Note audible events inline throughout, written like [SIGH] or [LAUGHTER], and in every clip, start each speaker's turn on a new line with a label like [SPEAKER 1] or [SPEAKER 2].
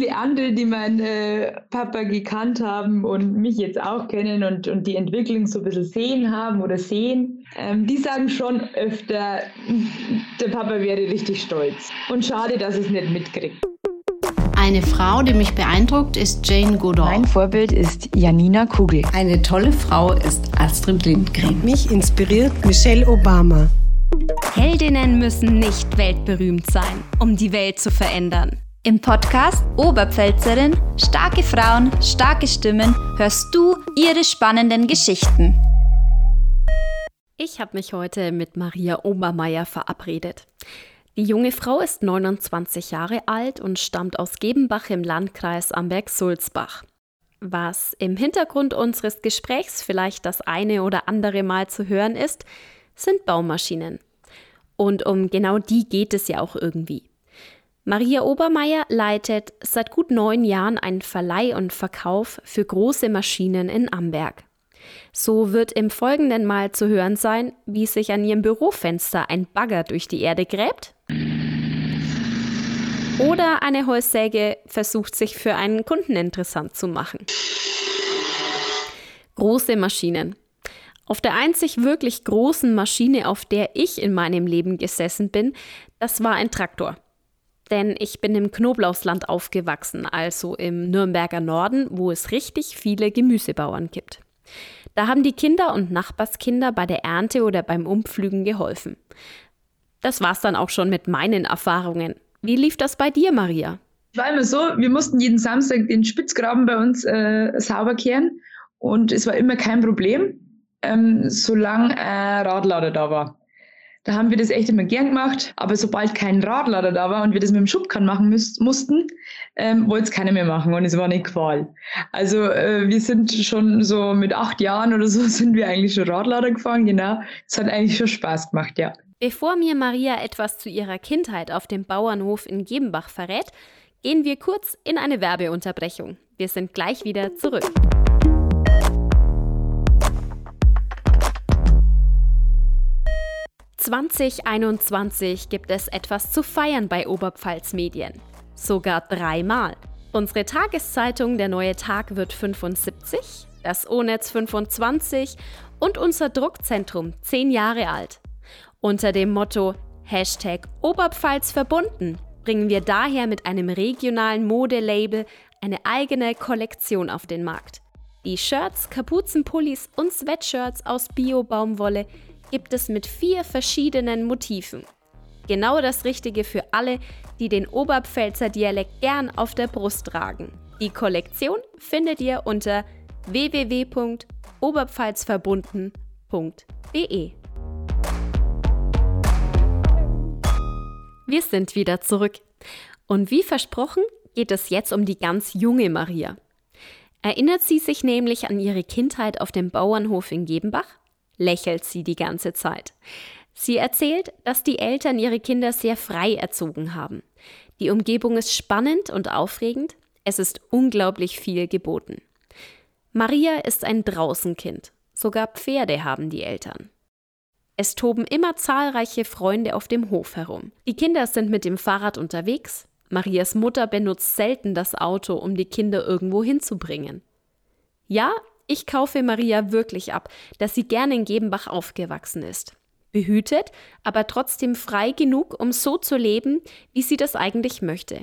[SPEAKER 1] viele andere, die meinen äh, Papa gekannt haben und mich jetzt auch kennen und, und die Entwicklung so ein bisschen sehen haben oder sehen, ähm, die sagen schon öfter, der Papa wäre richtig stolz. Und schade, dass es nicht mitkriegt.
[SPEAKER 2] Eine Frau, die mich beeindruckt, ist Jane Goodall.
[SPEAKER 3] Mein Vorbild ist Janina Kugel.
[SPEAKER 4] Eine tolle Frau ist Astrid Lindgren.
[SPEAKER 5] Mich inspiriert Michelle Obama.
[SPEAKER 6] Heldinnen müssen nicht weltberühmt sein, um die Welt zu verändern.
[SPEAKER 7] Im Podcast Oberpfälzerin, starke Frauen, starke Stimmen hörst du ihre spannenden Geschichten.
[SPEAKER 6] Ich habe mich heute mit Maria Obermeier verabredet. Die junge Frau ist 29 Jahre alt und stammt aus Gebenbach im Landkreis Amberg-Sulzbach. Was im Hintergrund unseres Gesprächs vielleicht das eine oder andere Mal zu hören ist, sind Baumaschinen. Und um genau die geht es ja auch irgendwie. Maria Obermeier leitet seit gut neun Jahren einen Verleih und Verkauf für große Maschinen in Amberg. So wird im Folgenden mal zu hören sein, wie sich an ihrem Bürofenster ein Bagger durch die Erde gräbt. Oder eine Holzsäge versucht sich für einen Kunden interessant zu machen. Große Maschinen. Auf der einzig wirklich großen Maschine, auf der ich in meinem Leben gesessen bin, das war ein Traktor denn ich bin im Knoblauchsland aufgewachsen, also im Nürnberger Norden, wo es richtig viele Gemüsebauern gibt. Da haben die Kinder und Nachbarskinder bei der Ernte oder beim Umpflügen geholfen. Das war's dann auch schon mit meinen Erfahrungen. Wie lief das bei dir, Maria?
[SPEAKER 1] Es war immer so, wir mussten jeden Samstag den Spitzgraben bei uns äh, sauber kehren und es war immer kein Problem, ähm, solange ein Radlader da war. Da haben wir das echt immer gern gemacht. Aber sobald kein Radlader da war und wir das mit dem Schubkahn machen müß, mussten, ähm, wollte es keiner mehr machen und es war eine Qual. Also äh, wir sind schon so mit acht Jahren oder so [LAUGHS] sind wir eigentlich schon Radlader gefahren, genau. Es hat eigentlich schon Spaß gemacht, ja.
[SPEAKER 6] Bevor mir Maria etwas zu ihrer Kindheit auf dem Bauernhof in Gebenbach verrät, gehen wir kurz in eine Werbeunterbrechung. Wir sind gleich wieder zurück. 2021 gibt es etwas zu feiern bei Oberpfalz Medien. Sogar dreimal. Unsere Tageszeitung Der Neue Tag wird 75, das O-Netz 25 und unser Druckzentrum 10 Jahre alt. Unter dem Motto Hashtag Oberpfalz verbunden bringen wir daher mit einem regionalen Modelabel eine eigene Kollektion auf den Markt. Die Shirts, Kapuzenpullis und Sweatshirts aus Bio-Baumwolle gibt es mit vier verschiedenen Motiven. Genau das Richtige für alle, die den Oberpfälzer Dialekt gern auf der Brust tragen. Die Kollektion findet ihr unter www.oberpfalzverbunden.de. Wir sind wieder zurück. Und wie versprochen geht es jetzt um die ganz junge Maria. Erinnert sie sich nämlich an ihre Kindheit auf dem Bauernhof in Gebenbach? Lächelt sie die ganze Zeit. Sie erzählt, dass die Eltern ihre Kinder sehr frei erzogen haben. Die Umgebung ist spannend und aufregend, es ist unglaublich viel geboten. Maria ist ein Draußenkind, sogar Pferde haben die Eltern. Es toben immer zahlreiche Freunde auf dem Hof herum. Die Kinder sind mit dem Fahrrad unterwegs. Marias Mutter benutzt selten das Auto, um die Kinder irgendwo hinzubringen. Ja, ich kaufe Maria wirklich ab, dass sie gerne in Gebenbach aufgewachsen ist. Behütet, aber trotzdem frei genug, um so zu leben, wie sie das eigentlich möchte.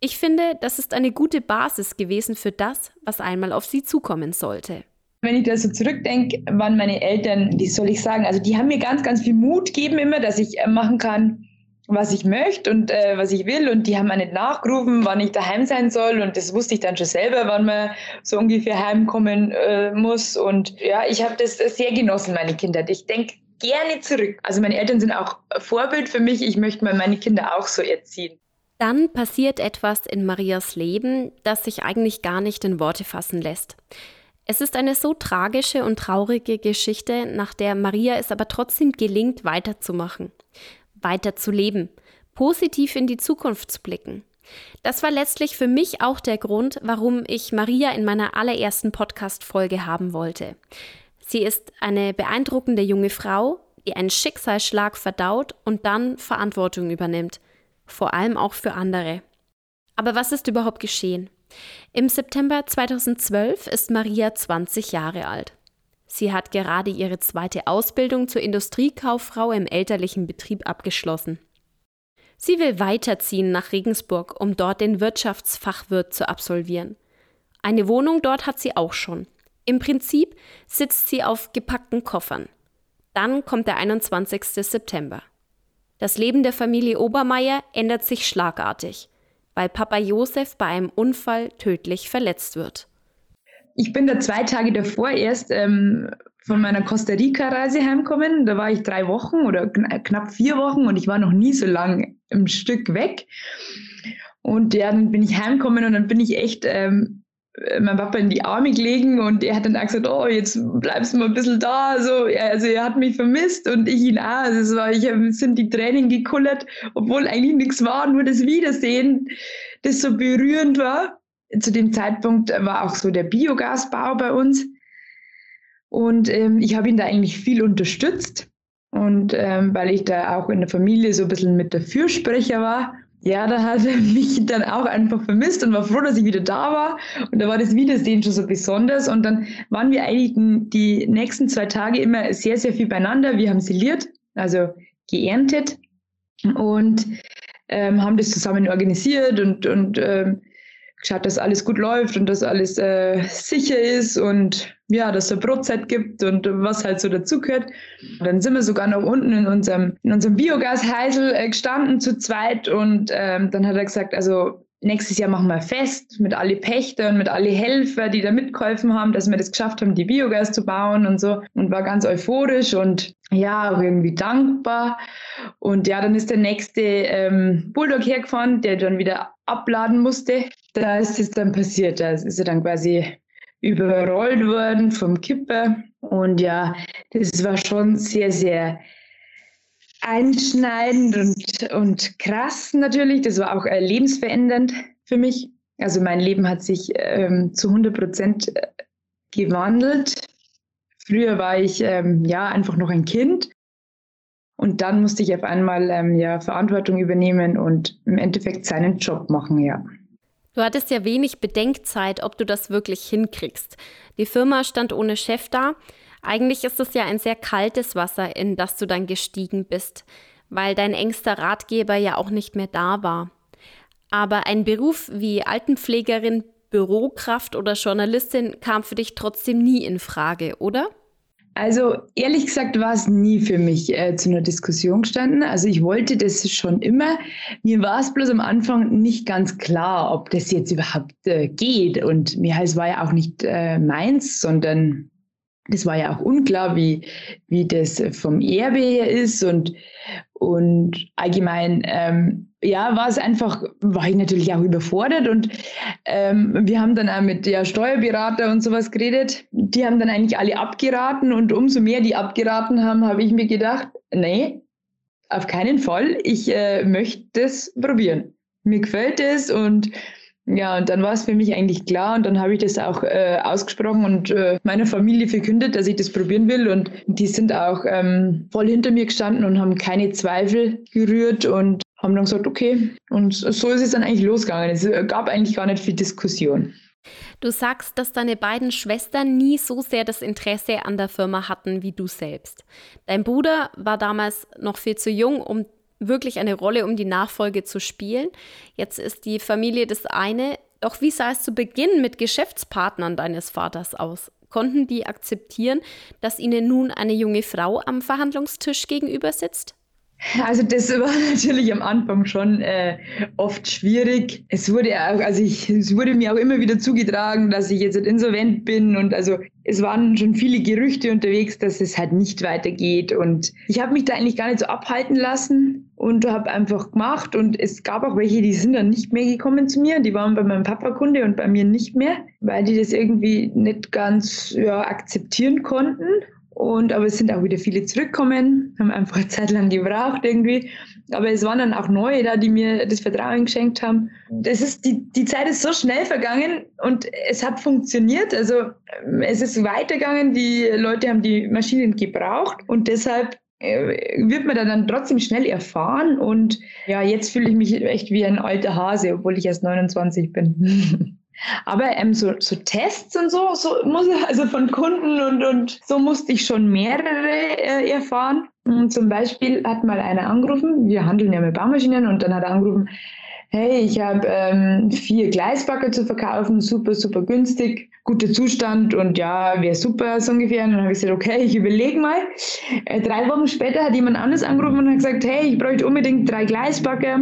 [SPEAKER 6] Ich finde, das ist eine gute Basis gewesen für das, was einmal auf sie zukommen sollte.
[SPEAKER 1] Wenn ich da so zurückdenke, waren meine Eltern, wie soll ich sagen, also die haben mir ganz, ganz viel Mut gegeben immer, dass ich äh, machen kann, was ich möchte und äh, was ich will. Und die haben mir nicht nachgerufen, wann ich daheim sein soll. Und das wusste ich dann schon selber, wann man so ungefähr heimkommen äh, muss. Und ja, ich habe das sehr genossen, meine Kinder. Ich denke gerne zurück. Also meine Eltern sind auch Vorbild für mich. Ich möchte mal meine Kinder auch so erziehen.
[SPEAKER 6] Dann passiert etwas in Marias Leben, das sich eigentlich gar nicht in Worte fassen lässt. Es ist eine so tragische und traurige Geschichte, nach der Maria es aber trotzdem gelingt, weiterzumachen weiter zu leben, positiv in die Zukunft zu blicken. Das war letztlich für mich auch der Grund, warum ich Maria in meiner allerersten Podcast-Folge haben wollte. Sie ist eine beeindruckende junge Frau, die einen Schicksalsschlag verdaut und dann Verantwortung übernimmt, vor allem auch für andere. Aber was ist überhaupt geschehen? Im September 2012 ist Maria 20 Jahre alt. Sie hat gerade ihre zweite Ausbildung zur Industriekauffrau im elterlichen Betrieb abgeschlossen. Sie will weiterziehen nach Regensburg, um dort den Wirtschaftsfachwirt zu absolvieren. Eine Wohnung dort hat sie auch schon. Im Prinzip sitzt sie auf gepackten Koffern. Dann kommt der 21. September. Das Leben der Familie Obermeier ändert sich schlagartig, weil Papa Josef bei einem Unfall tödlich verletzt wird.
[SPEAKER 1] Ich bin da zwei Tage davor erst ähm, von meiner Costa Rica-Reise heimgekommen. Da war ich drei Wochen oder knapp vier Wochen und ich war noch nie so lang im Stück weg. Und ja, dann bin ich heimgekommen und dann bin ich echt ähm, mein Papa in die Arme gelegen und er hat dann auch gesagt, oh, jetzt bleibst du mal ein bisschen da. So, also er hat mich vermisst und ich ihn auch. Also es war, ich sind die Tränen gekullert, obwohl eigentlich nichts war, nur das Wiedersehen, das so berührend war. Zu dem Zeitpunkt war auch so der Biogasbau bei uns. Und ähm, ich habe ihn da eigentlich viel unterstützt. Und ähm, weil ich da auch in der Familie so ein bisschen mit der Fürsprecher war, ja, da hat er [LAUGHS] mich dann auch einfach vermisst und war froh, dass ich wieder da war. Und da war das Wiedersehen schon so besonders. Und dann waren wir eigentlich die nächsten zwei Tage immer sehr, sehr viel beieinander. Wir haben siliert, also geerntet und ähm, haben das zusammen organisiert und, und ähm, geschaut, dass alles gut läuft und dass alles äh, sicher ist und ja, dass es Brotzeit gibt und was halt so dazugehört. Dann sind wir sogar noch unten in unserem, in unserem Biogasheisel äh, gestanden zu zweit und ähm, dann hat er gesagt, also nächstes Jahr machen wir fest mit alle Pächter und mit alle Helfer, die da mitgeholfen haben, dass wir das geschafft haben, die Biogas zu bauen und so und war ganz euphorisch und ja, auch irgendwie dankbar. Und ja, dann ist der nächste ähm, Bulldog hergefahren, der dann wieder abladen musste. Da ist es dann passiert. Da ist er dann quasi überrollt worden vom Kipper. Und ja, das war schon sehr, sehr einschneidend und, und krass natürlich. Das war auch äh, lebensverändernd für mich. Also mein Leben hat sich ähm, zu 100 Prozent äh, gewandelt. Früher war ich ähm, ja einfach noch ein Kind und dann musste ich auf einmal ähm, ja Verantwortung übernehmen und im Endeffekt seinen Job machen, ja.
[SPEAKER 6] Du hattest ja wenig Bedenkzeit, ob du das wirklich hinkriegst. Die Firma stand ohne Chef da. Eigentlich ist es ja ein sehr kaltes Wasser, in das du dann gestiegen bist, weil dein engster Ratgeber ja auch nicht mehr da war. Aber ein Beruf wie Altenpflegerin, Bürokraft oder Journalistin kam für dich trotzdem nie in Frage, oder?
[SPEAKER 1] Also ehrlich gesagt war es nie für mich äh, zu einer Diskussion gestanden. Also ich wollte das schon immer. Mir war es bloß am Anfang nicht ganz klar, ob das jetzt überhaupt äh, geht. Und mir es war ja auch nicht äh, meins, sondern das war ja auch unklar, wie, wie das vom Erbe her ist und, und allgemein, ähm, ja, war es einfach, war ich natürlich auch überfordert und ähm, wir haben dann auch mit der Steuerberater und sowas geredet. Die haben dann eigentlich alle abgeraten und umso mehr die abgeraten haben, habe ich mir gedacht, nee, auf keinen Fall, ich äh, möchte das probieren. Mir gefällt es und ja, und dann war es für mich eigentlich klar und dann habe ich das auch äh, ausgesprochen und äh, meiner Familie verkündet, dass ich das probieren will und die sind auch ähm, voll hinter mir gestanden und haben keine Zweifel gerührt und haben dann gesagt, okay. Und so ist es dann eigentlich losgegangen. Es gab eigentlich gar nicht viel Diskussion.
[SPEAKER 6] Du sagst, dass deine beiden Schwestern nie so sehr das Interesse an der Firma hatten wie du selbst. Dein Bruder war damals noch viel zu jung, um wirklich eine Rolle, um die Nachfolge zu spielen. Jetzt ist die Familie das eine. Doch wie sah es zu Beginn mit Geschäftspartnern deines Vaters aus? Konnten die akzeptieren, dass ihnen nun eine junge Frau am Verhandlungstisch gegenüber sitzt?
[SPEAKER 1] Also das war [LAUGHS] natürlich am Anfang schon äh, oft schwierig. Es wurde also ich, es wurde mir auch immer wieder zugetragen, dass ich jetzt insolvent bin und also es waren schon viele Gerüchte unterwegs, dass es halt nicht weitergeht. Und ich habe mich da eigentlich gar nicht so abhalten lassen und habe einfach gemacht. Und es gab auch welche, die sind dann nicht mehr gekommen zu mir, die waren bei meinem Papa Kunde und bei mir nicht mehr, weil die das irgendwie nicht ganz ja, akzeptieren konnten und aber es sind auch wieder viele zurückgekommen, haben einfach eine Zeit lang gebraucht irgendwie. Aber es waren dann auch neue da, die mir das Vertrauen geschenkt haben. Das ist, die, die Zeit ist so schnell vergangen und es hat funktioniert. Also es ist weitergegangen, die Leute haben die Maschinen gebraucht und deshalb äh, wird man dann trotzdem schnell erfahren und ja, jetzt fühle ich mich echt wie ein alter Hase, obwohl ich erst 29 bin. [LAUGHS] Aber ähm, so, so Tests und so, so muss also von Kunden und, und so musste ich schon mehrere äh, erfahren. Und zum Beispiel hat mal einer angerufen, wir handeln ja mit Baumaschinen und dann hat er angerufen, hey, ich habe ähm, vier Gleisbacker zu verkaufen, super, super günstig, guter Zustand und ja, wäre super so ungefähr. Und dann habe ich gesagt, okay, ich überlege mal. Äh, drei Wochen später hat jemand anderes angerufen und hat gesagt, hey, ich bräuchte unbedingt drei Gleisbacker.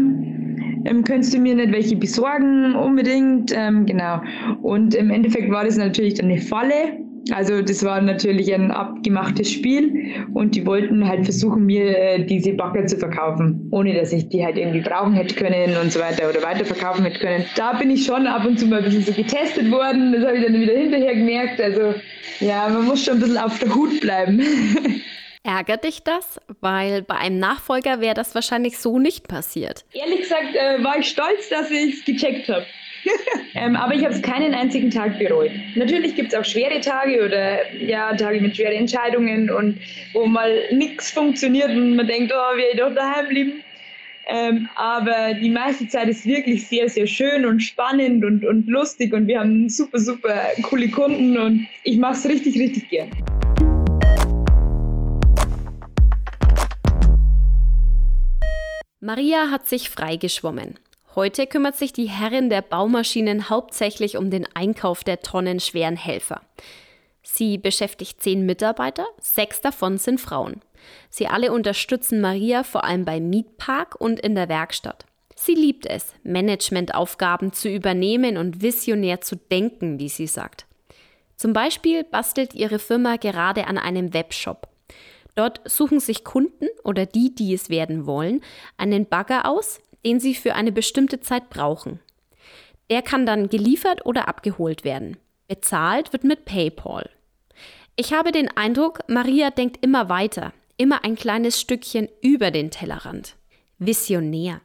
[SPEAKER 1] Ähm, könntest du mir nicht welche besorgen? Unbedingt, ähm, genau. Und im Endeffekt war das natürlich dann eine Falle. Also das war natürlich ein abgemachtes Spiel und die wollten halt versuchen, mir äh, diese Bagger zu verkaufen, ohne dass ich die halt irgendwie brauchen hätte können und so weiter oder weiterverkaufen hätte können. Da bin ich schon ab und zu mal ein bisschen so getestet worden, das habe ich dann wieder hinterher gemerkt. Also ja, man muss schon ein bisschen auf der Hut bleiben. [LAUGHS]
[SPEAKER 6] Ärgert dich das? Weil bei einem Nachfolger wäre das wahrscheinlich so nicht passiert.
[SPEAKER 1] Ehrlich gesagt äh, war ich stolz, dass ich es gecheckt habe. [LAUGHS] ähm, aber ich habe es keinen einzigen Tag bereut. Natürlich gibt es auch schwere Tage oder ja, Tage mit schweren Entscheidungen und wo mal nichts funktioniert und man denkt, oh, ich doch daheim bleiben. Ähm, aber die meiste Zeit ist wirklich sehr, sehr schön und spannend und, und lustig und wir haben super, super coole Kunden und ich mache es richtig, richtig gern.
[SPEAKER 6] Maria hat sich freigeschwommen. Heute kümmert sich die Herrin der Baumaschinen hauptsächlich um den Einkauf der tonnenschweren Helfer. Sie beschäftigt zehn Mitarbeiter, sechs davon sind Frauen. Sie alle unterstützen Maria vor allem beim Mietpark und in der Werkstatt. Sie liebt es, Managementaufgaben zu übernehmen und visionär zu denken, wie sie sagt. Zum Beispiel bastelt ihre Firma gerade an einem Webshop. Dort suchen sich Kunden oder die, die es werden wollen, einen Bagger aus, den sie für eine bestimmte Zeit brauchen. Der kann dann geliefert oder abgeholt werden. Bezahlt wird mit PayPal. Ich habe den Eindruck, Maria denkt immer weiter, immer ein kleines Stückchen über den Tellerrand. Visionär.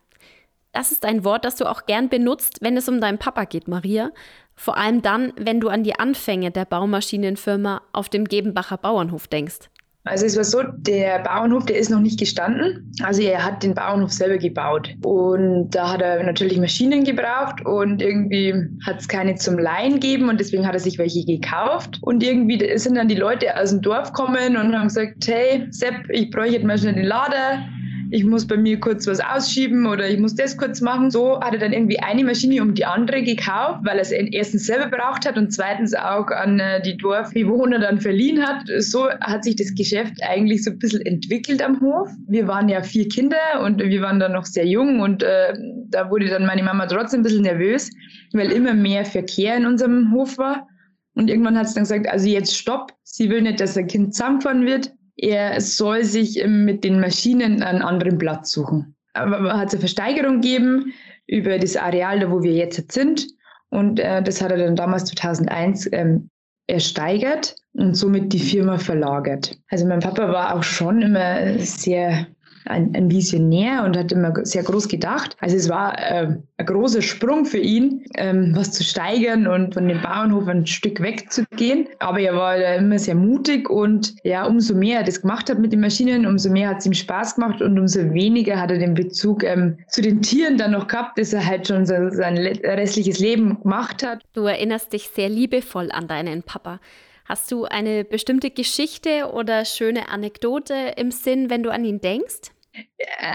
[SPEAKER 6] Das ist ein Wort, das du auch gern benutzt, wenn es um deinen Papa geht, Maria. Vor allem dann, wenn du an die Anfänge der Baumaschinenfirma auf dem Gebenbacher Bauernhof denkst.
[SPEAKER 1] Also es war so, der Bauernhof, der ist noch nicht gestanden. Also er hat den Bauernhof selber gebaut. Und da hat er natürlich Maschinen gebraucht und irgendwie hat es keine zum Leihen gegeben und deswegen hat er sich welche gekauft. Und irgendwie sind dann die Leute aus dem Dorf gekommen und haben gesagt, hey Sepp, ich bräuchte mal schnell den Lader ich muss bei mir kurz was ausschieben oder ich muss das kurz machen. So hat er dann irgendwie eine Maschine um die andere gekauft, weil er es erstens selber braucht hat und zweitens auch an äh, die Dorfbewohner dann verliehen hat. So hat sich das Geschäft eigentlich so ein bisschen entwickelt am Hof. Wir waren ja vier Kinder und wir waren dann noch sehr jung und äh, da wurde dann meine Mama trotzdem ein bisschen nervös, weil immer mehr Verkehr in unserem Hof war. Und irgendwann hat sie dann gesagt, also jetzt stopp, sie will nicht, dass ein Kind zusammengefahren wird er soll sich mit den Maschinen einen anderen Platz suchen. Aber hat es eine Versteigerung gegeben über das Areal, da wo wir jetzt sind. Und äh, das hat er dann damals 2001 ähm, ersteigert und somit die Firma verlagert. Also mein Papa war auch schon immer sehr ein, ein Visionär und hat immer sehr groß gedacht. Also es war äh, ein großer Sprung für ihn, ähm, was zu steigern und von dem Bauernhof ein Stück wegzugehen. Aber er war immer sehr mutig und ja, umso mehr er das gemacht hat mit den Maschinen, umso mehr hat es ihm Spaß gemacht und umso weniger hat er den Bezug ähm, zu den Tieren dann noch gehabt, dass er halt schon so, sein restliches Leben gemacht hat.
[SPEAKER 6] Du erinnerst dich sehr liebevoll an deinen Papa. Hast du eine bestimmte Geschichte oder schöne Anekdote im Sinn, wenn du an ihn denkst?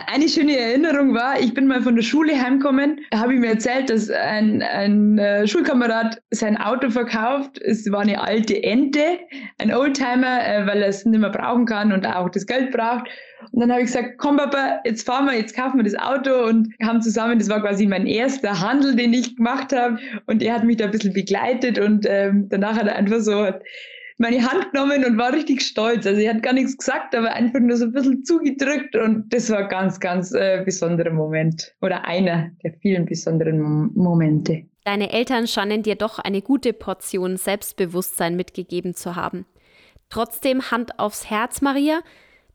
[SPEAKER 1] Eine schöne Erinnerung war, ich bin mal von der Schule heimgekommen, habe ich mir erzählt, dass ein, ein äh, Schulkamerad sein Auto verkauft. Es war eine alte Ente, ein Oldtimer, äh, weil er es nicht mehr brauchen kann und auch das Geld braucht. Und dann habe ich gesagt, komm Papa, jetzt fahren wir, jetzt kaufen wir das Auto und haben zusammen, das war quasi mein erster Handel, den ich gemacht habe. Und er hat mich da ein bisschen begleitet und ähm, danach hat er einfach so meine Hand genommen und war richtig stolz. Also er hat gar nichts gesagt, aber einfach nur so ein bisschen zugedrückt und das war ein ganz, ganz äh, besonderer Moment oder einer der vielen besonderen Mom Momente.
[SPEAKER 6] Deine Eltern scheinen dir doch eine gute Portion Selbstbewusstsein mitgegeben zu haben. Trotzdem Hand aufs Herz, Maria,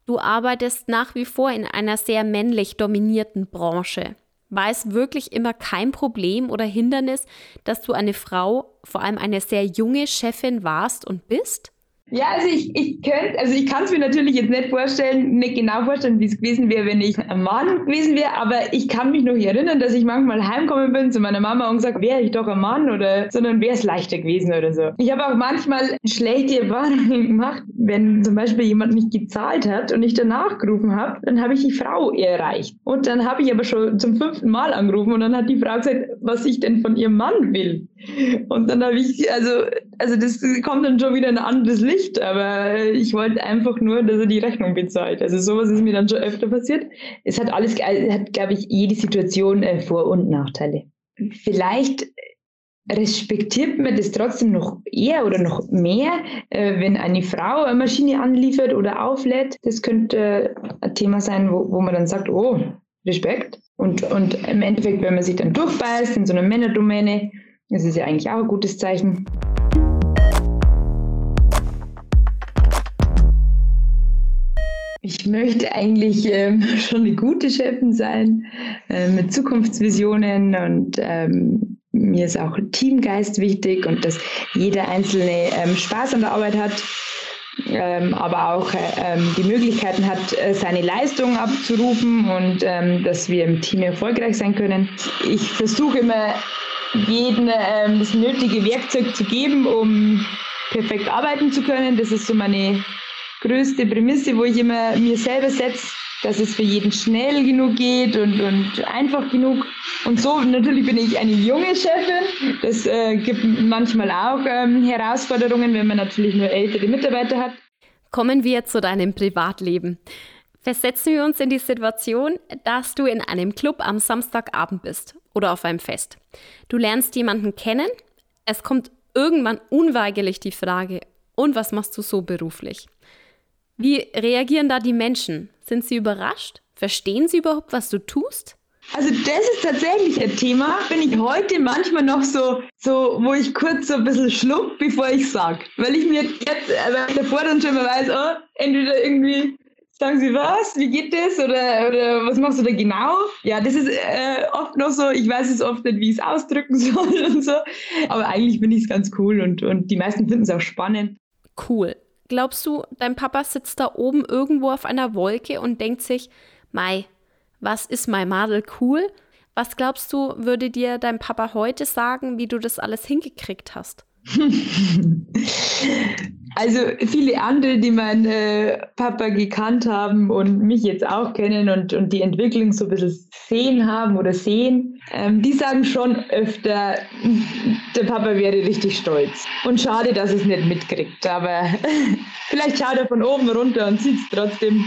[SPEAKER 6] du arbeitest nach wie vor in einer sehr männlich dominierten Branche. War es wirklich immer kein Problem oder Hindernis, dass du eine Frau, vor allem eine sehr junge Chefin warst und bist?
[SPEAKER 1] Ja, also ich, ich könnte, also ich kann es mir natürlich jetzt nicht vorstellen, nicht genau vorstellen, wie es gewesen wäre, wenn ich ein Mann gewesen wäre, aber ich kann mich noch erinnern, dass ich manchmal heimgekommen bin zu meiner Mama und gesagt, wäre ich doch ein Mann oder, sondern wäre es leichter gewesen oder so. Ich habe auch manchmal schlechte Erfahrungen gemacht, wenn zum Beispiel jemand nicht gezahlt hat und ich danach gerufen habe, dann habe ich die Frau erreicht. Und dann habe ich aber schon zum fünften Mal angerufen und dann hat die Frau gesagt, was ich denn von ihrem Mann will. Und dann habe ich, also, also das kommt dann schon wieder ein anderes Licht, aber ich wollte einfach nur, dass er die Rechnung bezahlt. Also sowas ist mir dann schon öfter passiert. Es hat alles, hat, glaube ich, jede Situation äh, Vor- und Nachteile. Vielleicht respektiert man das trotzdem noch eher oder noch mehr, äh, wenn eine Frau eine Maschine anliefert oder auflädt. Das könnte ein Thema sein, wo, wo man dann sagt, oh, Respekt. Und, und im Endeffekt, wenn man sich dann durchbeißt in so einer Männerdomäne, das ist ja eigentlich auch ein gutes Zeichen. Ich möchte eigentlich ähm, [LAUGHS] schon eine gute Chefin sein, äh, mit Zukunftsvisionen und ähm, mir ist auch Teamgeist wichtig und dass jeder Einzelne ähm, Spaß an der Arbeit hat, ähm, aber auch äh, die Möglichkeiten hat, äh, seine Leistung abzurufen und ähm, dass wir im Team erfolgreich sein können. Ich versuche immer jedem ähm, das nötige Werkzeug zu geben, um perfekt arbeiten zu können. Das ist so meine größte Prämisse, wo ich immer mir selber setze, dass es für jeden schnell genug geht und, und einfach genug. Und so natürlich bin ich eine junge Chefin. Das äh, gibt manchmal auch ähm, Herausforderungen, wenn man natürlich nur ältere Mitarbeiter hat.
[SPEAKER 6] Kommen wir zu deinem Privatleben. Versetzen wir uns in die Situation, dass du in einem Club am Samstagabend bist oder auf einem Fest. Du lernst jemanden kennen, es kommt irgendwann unweigerlich die Frage, und was machst du so beruflich? Wie reagieren da die Menschen? Sind sie überrascht? Verstehen sie überhaupt, was du tust?
[SPEAKER 1] Also das ist tatsächlich ein Thema, bin ich heute manchmal noch so, so wo ich kurz so ein bisschen schluck, bevor ich sag. Weil ich mir jetzt, weil ich davor dann schon mal weiß, oh, entweder irgendwie Sagen Sie was? Wie geht das? Oder, oder was machst du da genau? Ja, das ist äh, oft noch so, ich weiß es oft nicht, wie ich es ausdrücken [LAUGHS] soll und so. Aber eigentlich finde ich es ganz cool und, und die meisten finden es auch spannend.
[SPEAKER 6] Cool. Glaubst du, dein Papa sitzt da oben irgendwo auf einer Wolke und denkt sich, Mai, was ist mein Madel cool? Was glaubst du, würde dir dein Papa heute sagen, wie du das alles hingekriegt hast? [LAUGHS]
[SPEAKER 1] Also viele andere, die meinen äh, Papa gekannt haben und mich jetzt auch kennen und, und die Entwicklung so ein bisschen sehen haben oder sehen, ähm, die sagen schon öfter, der Papa wäre richtig stolz. Und schade, dass es nicht mitkriegt. Aber [LAUGHS] vielleicht schaut er von oben runter und sieht es trotzdem.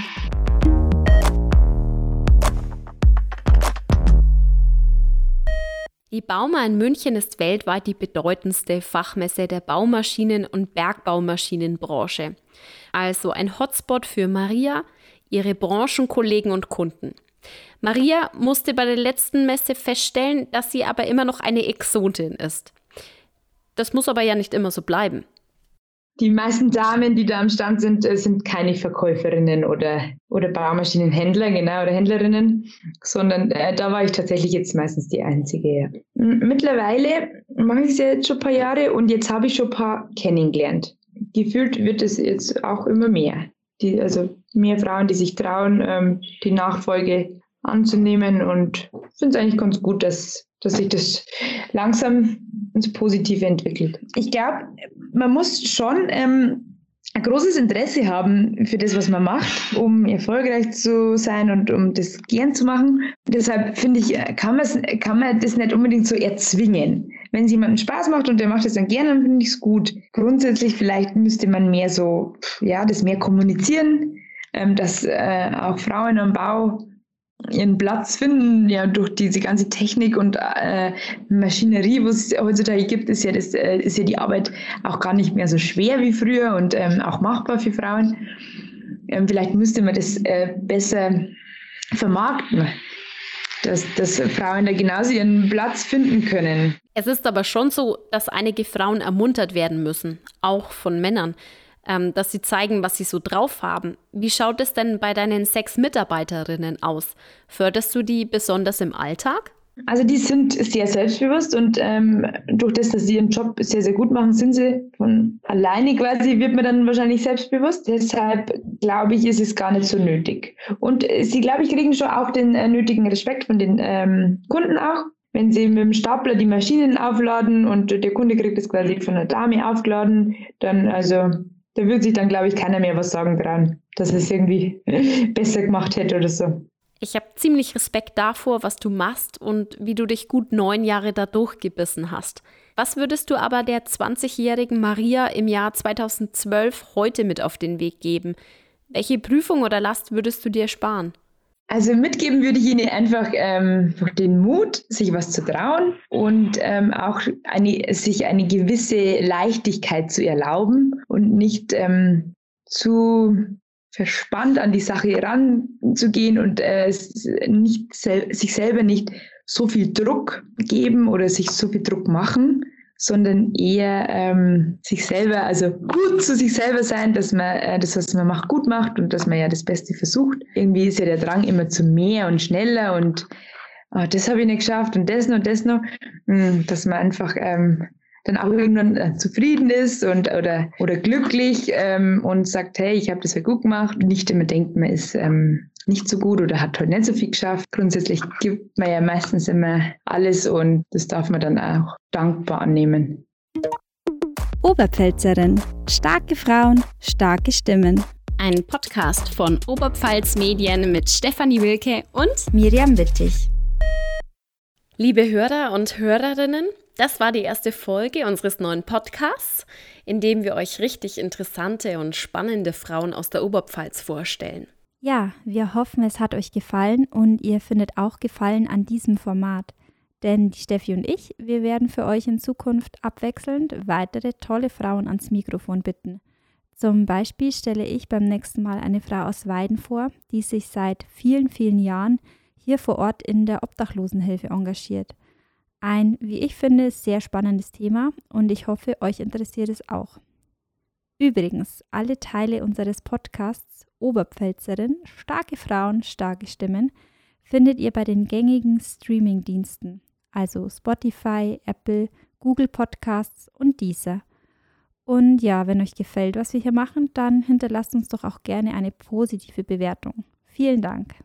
[SPEAKER 6] Die Bauma in München ist weltweit die bedeutendste Fachmesse der Baumaschinen- und Bergbaumaschinenbranche. Also ein Hotspot für Maria, ihre Branchenkollegen und Kunden. Maria musste bei der letzten Messe feststellen, dass sie aber immer noch eine Exotin ist. Das muss aber ja nicht immer so bleiben
[SPEAKER 1] die meisten Damen, die da am Stand sind, äh, sind keine Verkäuferinnen oder, oder Baumaschinenhändler, genau, oder Händlerinnen, sondern äh, da war ich tatsächlich jetzt meistens die Einzige. Ja. Mittlerweile mache ich es ja jetzt schon ein paar Jahre und jetzt habe ich schon ein paar kennengelernt. Gefühlt wird es jetzt auch immer mehr. Die, also mehr Frauen, die sich trauen, ähm, die Nachfolge anzunehmen und ich finde es eigentlich ganz gut, dass, dass sich das langsam ins Positive entwickelt. Ich glaube, man muss schon ähm, ein großes Interesse haben für das, was man macht, um erfolgreich zu sein und um das gern zu machen. Deshalb finde ich, kann, kann man das nicht unbedingt so erzwingen. Wenn es jemandem Spaß macht und der macht das dann gerne, dann finde ich es gut. Grundsätzlich vielleicht müsste man mehr so, ja, das mehr kommunizieren, ähm, dass äh, auch Frauen am Bau ihren Platz finden, ja, durch diese ganze Technik und äh, Maschinerie, was es heutzutage gibt, ist ja, das, äh, ist ja die Arbeit auch gar nicht mehr so schwer wie früher und ähm, auch machbar für Frauen. Ähm, vielleicht müsste man das äh, besser vermarkten, dass, dass Frauen da genauso ihren Platz finden können.
[SPEAKER 6] Es ist aber schon so, dass einige Frauen ermuntert werden müssen, auch von Männern ähm, dass sie zeigen, was sie so drauf haben. Wie schaut es denn bei deinen sechs Mitarbeiterinnen aus? Förderst du die besonders im Alltag?
[SPEAKER 1] Also die sind sehr selbstbewusst und ähm, durch das, dass sie ihren Job sehr, sehr gut machen, sind sie von alleine quasi, wird man dann wahrscheinlich selbstbewusst. Deshalb glaube ich, ist es gar nicht so nötig. Und sie, glaube ich, kriegen schon auch den äh, nötigen Respekt von den ähm, Kunden auch. Wenn sie mit dem Stapler die Maschinen aufladen und der Kunde kriegt es quasi von der Dame aufgeladen, dann also da würde sich dann, glaube ich, keiner mehr was sagen dran, dass es irgendwie [LAUGHS] besser gemacht hätte oder so.
[SPEAKER 6] Ich habe ziemlich Respekt davor, was du machst und wie du dich gut neun Jahre da durchgebissen hast. Was würdest du aber der 20-jährigen Maria im Jahr 2012 heute mit auf den Weg geben? Welche Prüfung oder Last würdest du dir sparen?
[SPEAKER 1] Also mitgeben würde ich Ihnen einfach ähm, den Mut, sich was zu trauen und ähm, auch eine, sich eine gewisse Leichtigkeit zu erlauben und nicht ähm, zu verspannt an die Sache ranzugehen und äh, nicht sel sich selber nicht so viel Druck geben oder sich so viel Druck machen, sondern eher ähm, sich selber, also gut zu sich selber sein, dass man äh, das, was man macht, gut macht und dass man ja das Beste versucht. Irgendwie ist ja der Drang immer zu mehr und schneller und oh, das habe ich nicht geschafft und das noch, das noch, hm, dass man einfach ähm, dann auch irgendwann äh, zufrieden ist und oder oder glücklich ähm, und sagt, hey, ich habe das ja gut gemacht. Nicht immer denkt, man ist ähm, nicht so gut oder hat heute nicht so viel geschafft. Grundsätzlich gibt man ja meistens immer alles und das darf man dann auch dankbar annehmen.
[SPEAKER 7] Oberpfälzerin. Starke Frauen, starke Stimmen.
[SPEAKER 6] Ein Podcast von Oberpfalz Medien mit Stefanie Wilke und
[SPEAKER 7] Miriam Wittig.
[SPEAKER 6] Liebe Hörer und Hörerinnen, das war die erste Folge unseres neuen Podcasts, in dem wir euch richtig interessante und spannende Frauen aus der Oberpfalz vorstellen.
[SPEAKER 7] Ja, wir hoffen, es hat euch gefallen und ihr findet auch Gefallen an diesem Format. Denn die Steffi und ich, wir werden für euch in Zukunft abwechselnd weitere tolle Frauen ans Mikrofon bitten. Zum Beispiel stelle ich beim nächsten Mal eine Frau aus Weiden vor, die sich seit vielen, vielen Jahren hier vor Ort in der Obdachlosenhilfe engagiert. Ein, wie ich finde, sehr spannendes Thema und ich hoffe, euch interessiert es auch. Übrigens, alle Teile unseres Podcasts Oberpfälzerin, starke Frauen, starke Stimmen, findet ihr bei den gängigen Streaming-Diensten, also Spotify, Apple, Google Podcasts und dieser. Und ja, wenn euch gefällt, was wir hier machen, dann hinterlasst uns doch auch gerne eine positive Bewertung. Vielen Dank.